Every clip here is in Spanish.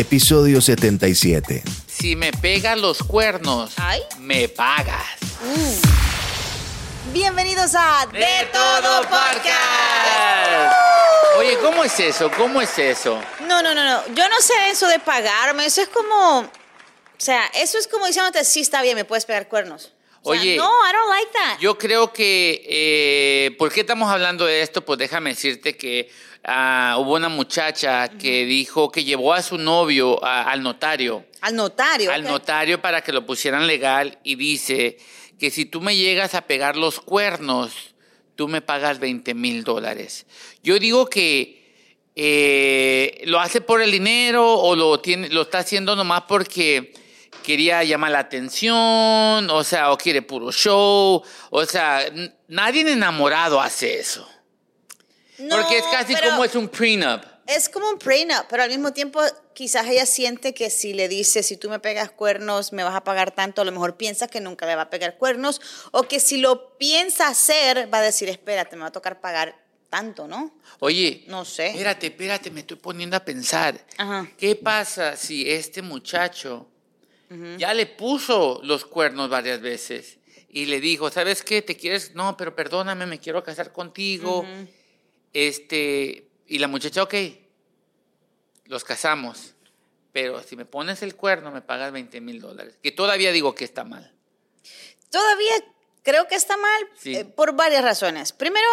episodio 77. Si me pegas los cuernos, Ay. me pagas. Bienvenidos a De, Todo Podcast. Oye, ¿cómo es eso? ¿Cómo es eso? No, no, no, no. Yo no sé eso de pagarme. Eso es como. O sea, eso es como diciéndote, sí, está bien, me puedes pegar cuernos. O sea, Oye, no, I don't like that. Yo creo que, eh, ¿por qué estamos hablando de esto? Pues déjame decirte que ah, hubo una muchacha que dijo que llevó a su novio a- al notario. Al notario. al notario para que lo pusieran legal y dice que si tú me llegas a pegar los cuernos, tú me pagas 20 mil dólares. Yo digo que eh, lo hace por el dinero o lo, tiene, lo está haciendo nomás porque quería llamar la atención, o sea, o quiere puro show, o sea, nadie enamorado hace eso. No, porque es casi como es un prenup. Es como un prenup, pero al mismo tiempo quizás ella siente que si le dice, si tú me pegas cuernos, me vas a pagar tanto, a lo mejor piensa que nunca le va a pegar cuernos, o que si lo piensa hacer, va a decir, espérate, me va a tocar pagar tanto, ¿no? Oye, No sé. Espérate, espérate, me estoy poniendo a pensar. Ajá. ¿Qué pasa si este muchacho ya le puso los cuernos varias veces y le dijo, ¿sabes qué? ¿Te quieres? No, pero perdóname, me quiero casar contigo. Este, y la muchacha, ok, los casamos. Pero si me pones el cuerno, me pagas 20 mil dólares. Que todavía digo que está mal. Todavía creo que está mal Sí. eh, por varias razones. Primero,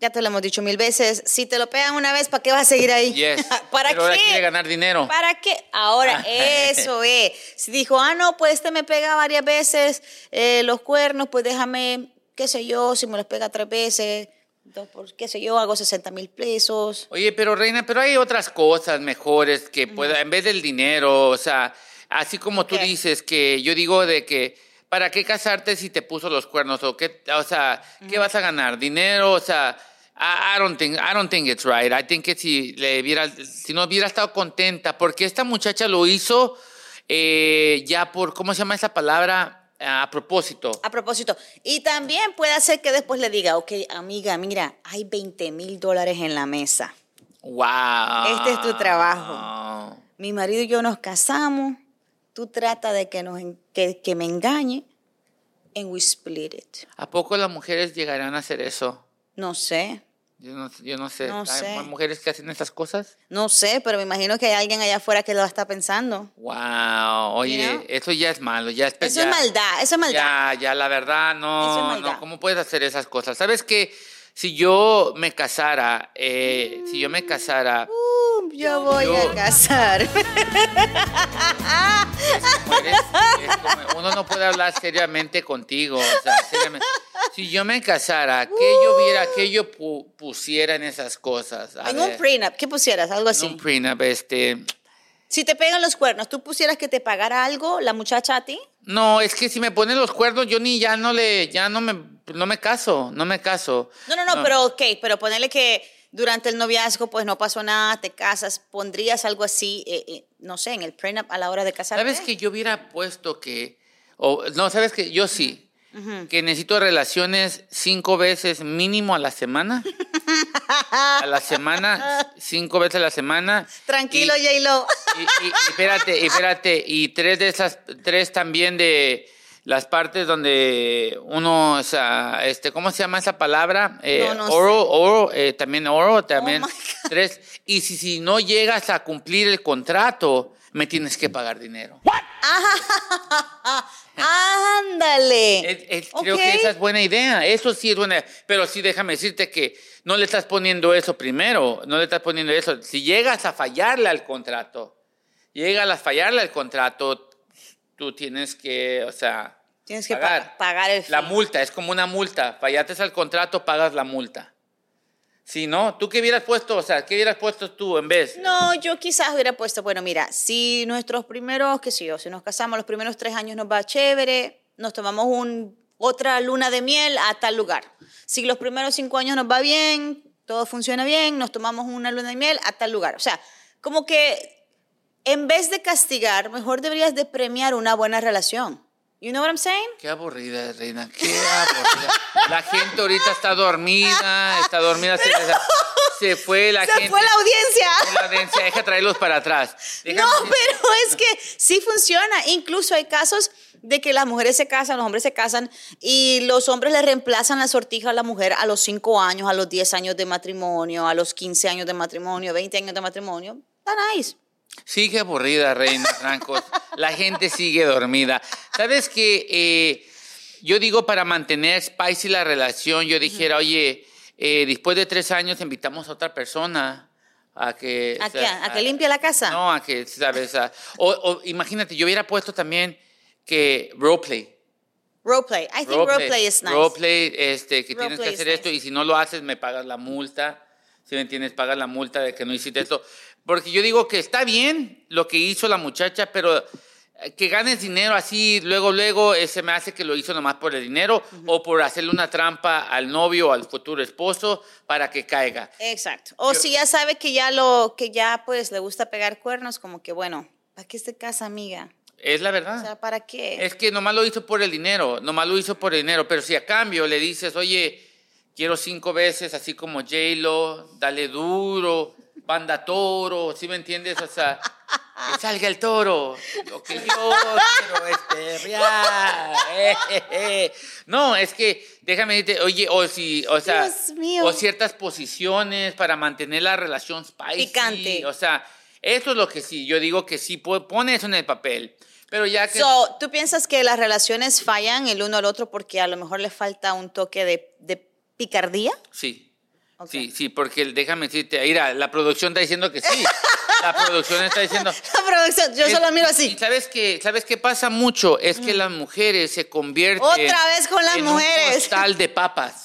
ya te lo hemos dicho mil veces, si te lo pegan una vez, ¿para qué vas a seguir ahí? Yes. ¿Para pero ahora qué? quiere ganar dinero. ¿Para qué? Ahora, eso es. Si dijo, ah, no, pues este me pega varias veces eh, los cuernos, pues déjame, qué sé yo, si me los pega tres veces, dos por, qué sé yo, hago 60 mil pesos. Oye, pero Reina, pero hay otras cosas mejores que pueda, en vez del dinero, o sea, así como tú ¿Qué? dices que yo digo de que ¿para qué casarte si te puso los cuernos o qué, o sea, qué vas a ganar? Dinero, o sea, I, don't think I don't think it's right. I think que si le hubiera si no hubiera estado contenta porque esta muchacha lo hizo eh, ya por ¿cómo se llama esa palabra? A propósito. A propósito, y también puede ser que después le diga, ok, amiga, mira, hay 20 mil dólares en la mesa. Wow. Este es tu trabajo. Mi marido y yo nos casamos, tú trata de que, nos, que, que me engañe, and we split it. ¿A poco las mujeres llegarán a hacer eso? No sé, Yo no, yo no sé. No ¿Hay sé. más mujeres que hacen esas cosas? no sé, pero me imagino que hay alguien allá afuera que lo está pensando. Wow. Oye, You know? eso ya es malo. Ya es, Eso ya- es maldad, eso es maldad. Ya, ya, la verdad, no. Es no, ¿Cómo puedes hacer esas cosas? ¿Sabes que Si yo me casara, eh, si yo me casara, Uh, yo voy Yo- a casar. mujeres, es como- uno no puede hablar seriamente contigo. o sea, seriamente. Si yo me casara, ¿qué yo viera, qué yo pu- pusiera en esas cosas? A en ver, un prenup, ¿qué pusieras? Algo en así. un prenup, este. Si te pegan los cuernos, ¿tú pusieras que te pagara algo la muchacha a ti? No, es que si me ponen los cuernos, yo ni ya no le, ya no me, no me caso, no me caso. No, no, no, pero ok, pero ponerle que durante el noviazgo pues no pasó nada, te casas, pondrías algo así, eh, eh, no sé, en el prenup a la hora de casarte. ¿Sabes que yo hubiera puesto que, o no, sabes que yo sí, que necesito relaciones cinco veces mínimo a la semana? a la semana, cinco veces a la semana. Tranquilo, J-Lo. Y, y- y espérate, y espérate, y tres de esas, tres también de las partes donde uno, o sea, este, ¿cómo se llama esa palabra? Eh, No, no oro, oro, eh, también oro, también Oh God. tres. Y si, si no llegas a cumplir el contrato, me tienes que pagar dinero. Ándale. Es- es- Creo que esa es buena idea. Eso sí es buena. Pero sí, déjame decirte que no le estás poniendo eso primero. No le estás poniendo eso. Si llegas a fallarle al contrato, llegas a fallarle al contrato, tú tienes que, o sea, Tienes que pagar. pa- pagar el La multa es como una multa. Fallaste al contrato, pagas la multa. Si no, ¿tú qué hubieras puesto? O sea, ¿qué hubieras puesto tú en vez? No, yo quizás hubiera puesto, bueno, mira, si nuestros primeros, qué sé yo, si nos casamos los primeros tres años nos va chévere, nos tomamos un, otra luna de miel a tal lugar. Si los primeros cinco años nos va bien, todo funciona bien, nos tomamos una luna de miel a tal lugar. O sea, como que en vez de castigar, mejor deberías de premiar una buena relación. You know what I'm saying? Qué aburrida, reina, qué aburrida. La gente ahorita está dormida, está dormida. Se les, se fue la Se gente. fue la audiencia. La audiencia, deja traerlos para atrás. No, Déjame- pero es que sí funciona. Incluso hay casos de que las mujeres se casan, los hombres se casan y los hombres le reemplazan la sortija a la mujer a los 5 años, a los 10 años de matrimonio, a los 15 años de matrimonio, 20 años de matrimonio. Está nice. Sigue aburrida, Reina Francos. La gente sigue dormida. ¿Sabes qué? yo digo, para mantener spicy la relación, yo dijera, oye, eh, después de tres años invitamos a otra persona a que... ¿A o qué? sea, ¿A que limpie la casa? No, a que, ¿sabes? A- o, o imagínate, yo hubiera puesto también que roleplay. Roleplay. I think roleplay is nice. Roleplay, este, que tienes que hacer esto nice. y si no lo haces me pagas la multa. Si me entiendes, pagas la multa de que no hiciste esto. Porque yo digo que está bien lo que hizo la muchacha, pero eh, que ganes dinero así, luego, luego, eh, se me hace que lo hizo nomás por el dinero o por hacerle una trampa al novio o al futuro esposo para que caiga. Exacto. O Yo- si ya sabe que ya lo, que ya pues le gusta pegar cuernos, como que bueno, ¿para qué se casa, amiga? Es la O verdad. sea, ¿para qué? Es que nomás lo hizo por el dinero, nomás lo hizo por el dinero, pero si a cambio le dices, oye, quiero cinco veces, así como J-Lo, dale duro, banda toro, ¿sí me entiendes? O sea, que salga el toro, lo que yo quiero es perrear. eh, eh, eh. No, es que, déjame decirte, oye, o si, o sea, Dios mío. o ciertas posiciones para mantener la relación spicy. Picante. O sea, eso es lo que sí, yo digo que sí, pone eso en el papel. Pero ya que... So, ¿Tú piensas que las relaciones fallan el uno al otro porque a lo mejor le falta un toque de, de picardía? Sí. Sí, sí, porque déjame decirte, mira, la producción está diciendo que sí. La producción está diciendo. La producción, yo Es- solo miro Y así. sabes que, sabes qué pasa mucho es que las mujeres se convierten Otra vez con las en mujeres. un costal de papas.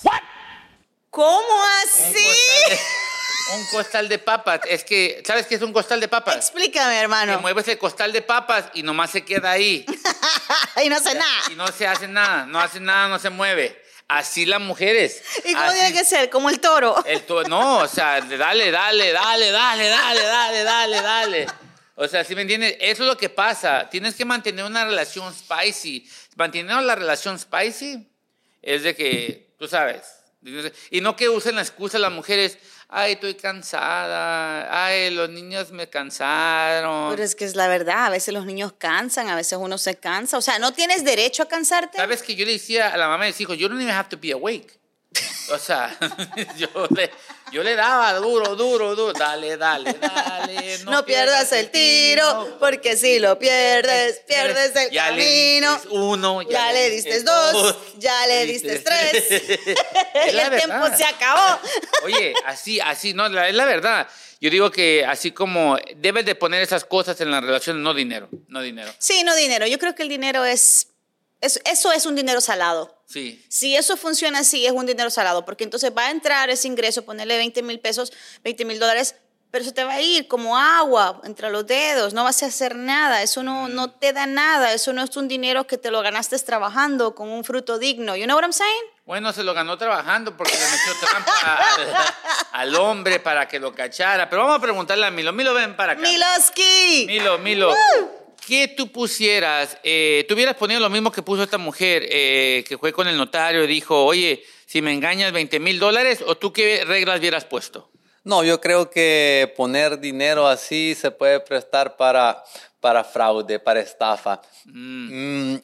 ¿Cómo Un así? costal de- Un costal de papas. Es que, ¿sabes qué es un costal de papas? Explícame, Que hermano. mueves el costal de papas y nomás se queda ahí. y no sé nada. Y no se hace nada, no hace nada, no se mueve. Así las mujeres. ¿Y cómo Así- tiene que ser? Como el toro. El to- no, o sea, dale, dale, dale, dale, dale, dale, dale, dale. O sea, ¿sí me entiendes? Eso es lo que pasa. Tienes que mantener una relación spicy. Mantener la relación spicy es de que, tú sabes. Y no que usen la excusa las mujeres, ay, estoy cansada, ay, los niños me cansaron. Pero es que es la verdad, a veces los niños cansan, a veces uno se cansa. O sea, ¿no tienes derecho a cansarte? ¿Sabes que yo le decía a la mamá de mis hijos, you don't even have to be awake? O sea, yo le, yo le daba duro, duro, duro, dale, dale, dale. No, pierdas el tiro, porque si lo pierdes, pierdes el Ya le camino. diste uno, Ya le diste dos, ya le diste tres. El tiempo se acabó. Oye, así, así, no, la- es la verdad. Yo digo que así como debes de poner esas cosas en la relación, no dinero, no dinero. Sí, no dinero. Yo creo que el dinero es, es- eso es un dinero salado. Sí. Si eso funciona así, es un dinero salado, porque entonces va a entrar ese ingreso, ponerle 20 mil pesos, 20 mil dólares, pero se te va a ir como agua entre los dedos, no vas a hacer nada, eso no, no te da nada, eso no es un dinero que te lo ganaste trabajando con un fruto digno. You know what I'm saying? Bueno, se lo ganó trabajando porque le metió trampa al, al hombre para que lo cachara. Pero vamos a preguntarle a Milo. Milo, ven para acá. Miloski. Milo, Milo. ¿Qué tú pusieras? Eh, ¿Tú hubieras ponido lo mismo que puso esta mujer eh, que fue con el notario y dijo, oye, si me engañas 20 mil dólares? ¿O tú qué reglas hubieras puesto? No, yo creo que poner dinero así se puede prestar para, para fraude, para estafa. Mm,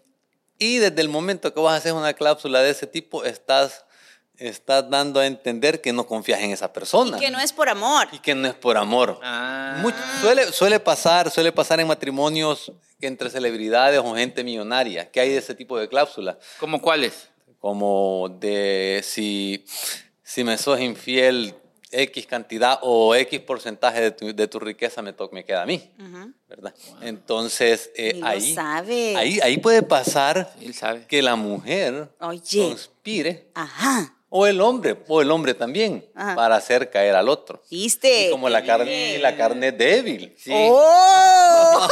y desde el momento que vas a hacer una cláusula de ese tipo, estás, estás dando a entender que no confías en esa persona. Que no es por amor. Y que no es por amor. Ah. Mucho- suele, suele pasar, suele pasar en matrimonios entre celebridades o gente millonaria, que hay de ese tipo de cláusulas, ¿Cómo cuáles? como de si, si me sos infiel X cantidad o X porcentaje de tu, de tu riqueza me, to- me queda a mí, ¿verdad? Entonces, eh, ahí, sabe. ahí, ahí puede pasar Él sabe. que la mujer Oye. conspire, Ajá. O el hombre, o el hombre también, Ajá. para hacer caer al otro. ¿Viste? Y como la carne, la carne es débil. Sí. ¡Oh!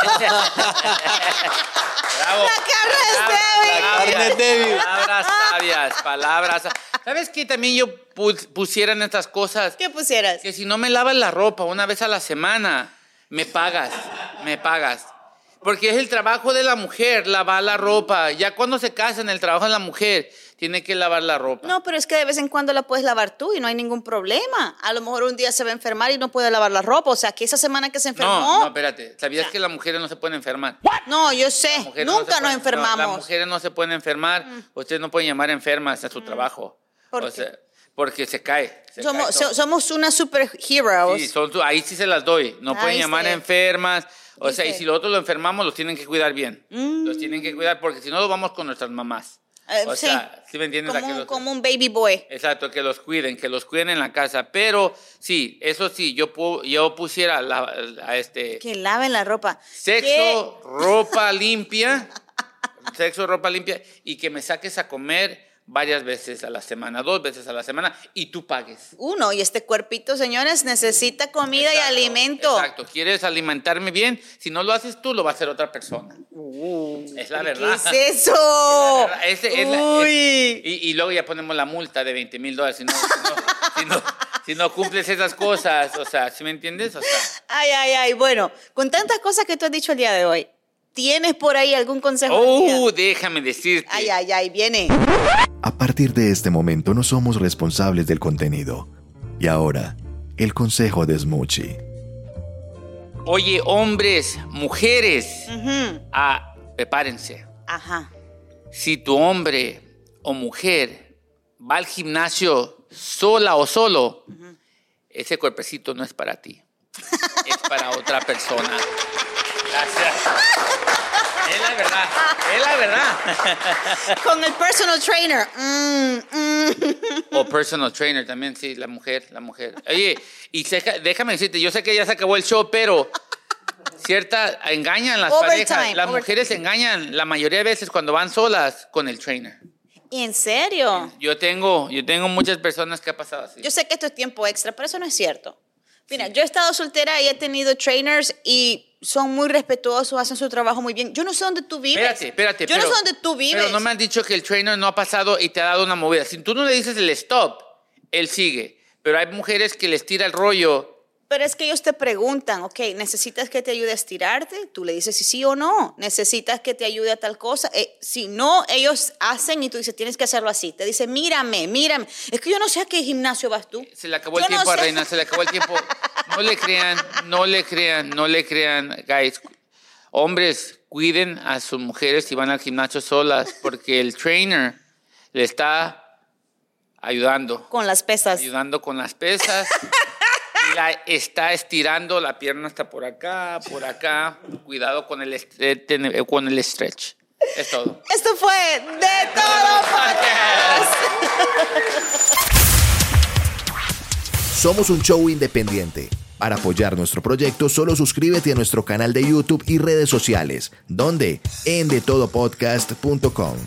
Bravo. La carne es débil. La carne es débil. Palabras sabias, palabras. ¿Sabes qué también yo pu- pusiera en estas cosas? ¿Qué pusieras? Que si no me lavas la ropa una vez a la semana, me pagas, me pagas. Porque es el trabajo de la mujer lavar la ropa. Ya cuando se casan, el trabajo de la mujer tiene que lavar la ropa. No, pero es que de vez en cuando la puedes lavar tú y no hay ningún problema. A lo mejor un día se va a enfermar y no puede lavar la ropa. O sea, que esa semana que se enfermó. no, no, espérate. ¿Sabías que las mujeres no se pueden enfermar? No, yo sé. Mujeres no Nunca nos pueden- enfermamos. Mm. no, las mujeres no se pueden enfermar. Ustedes no pueden llamar enfermas a su trabajo. ¿Por O qué? sea, porque se cae. se somos, cae somos unas superheroes. Sí, son ahí sí se las doy. No pueden Ahí llamar sí. enfermas. O sea, y si nosotros lo enfermamos, los tienen que cuidar bien. Los tienen que cuidar porque si no, los vamos con nuestras mamás. Eh, o sí. sea, ¿sí me entiendes? Los- como un baby boy. Exacto, que los cuiden, que los cuiden en la casa. Pero sí, eso sí, yo, pu- yo pusiera la, a este Que laven la ropa. sexo, ropa limpia, sexo, ropa limpia y que me saques a comer varias veces a la semana, dos veces a la semana y tú pagues. Uno, y este cuerpito, señores, necesita comida y Exacto, alimento. Exacto, quieres alimentarme bien, si no lo haces tú, lo va a hacer otra persona. es la verdad. ¿Qué es eso? La verdad, ese es la- Uy. Y, y luego ya ponemos la multa de 20 mil dólares si no, si, no, si no- si no cumples esas cosas. O sea, ¿sí me entiendes? O sea, Ay, ay, ay. Bueno, con tantas cosas que tú has dicho el día de hoy, ¿tienes por ahí algún consejo? oh, déjame decirte. Ay, ay, ay, viene. A partir de este momento no somos responsables del contenido. Y ahora, el consejo de Smoochie. Oye, hombres, mujeres, ah, prepárense. Ajá. Si tu hombre o mujer va al gimnasio sola o solo, ese cuerpecito no es para ti. es para otra persona. Gracias. Es la verdad. Es la verdad. Con el personal trainer. Mm, mm. O personal trainer también, sí, la mujer, la mujer. Oye, y seca- déjame decirte, yo sé que ya se acabó el show, pero cierta engañan las Overtime, parejas. Las overtime. mujeres engañan la mayoría de veces cuando van solas con el trainer. ¿En serio? Yo tengo, yo tengo muchas personas que ha pasado así. Yo sé que esto es tiempo extra, pero eso no es cierto. Mira, yo he estado soltera y he tenido trainers y son muy respetuosos, hacen su trabajo muy bien. Yo no sé dónde tú vives. Espérate, espérate. Yo pero, no sé dónde tú vives. Pero no me han dicho que el trainer no ha pasado y te ha dado una movida. Si tú no le dices el stop, él sigue. Pero hay mujeres que les tira el rollo. Pero es que ellos te preguntan, ok, ¿necesitas que te ayude a estirarte? Tú le dices si sí o no. ¿Necesitas que te ayude a tal cosa? Eh, si no, ellos hacen y tú dices, tienes que hacerlo así. Te dice, mírame, mírame. Es que yo no sé a qué gimnasio vas tú. Se le acabó Yo el no tiempo a sé. Reina, se le acabó el tiempo. No le crean, no le crean, no le crean, guys. Hombres, cuiden a sus mujeres si van al gimnasio solas, porque el trainer le está ayudando. Con las pesas. ayudando con las pesas. La está estirando, la pierna está por acá, por acá. Cuidado con el, ten- eh, con el stretch. Es todo. Esto fue De Todo Podcast. Somos un show independiente. Para apoyar nuestro proyecto, solo suscríbete a nuestro canal de YouTube y redes sociales, donde en detodopodcast.com.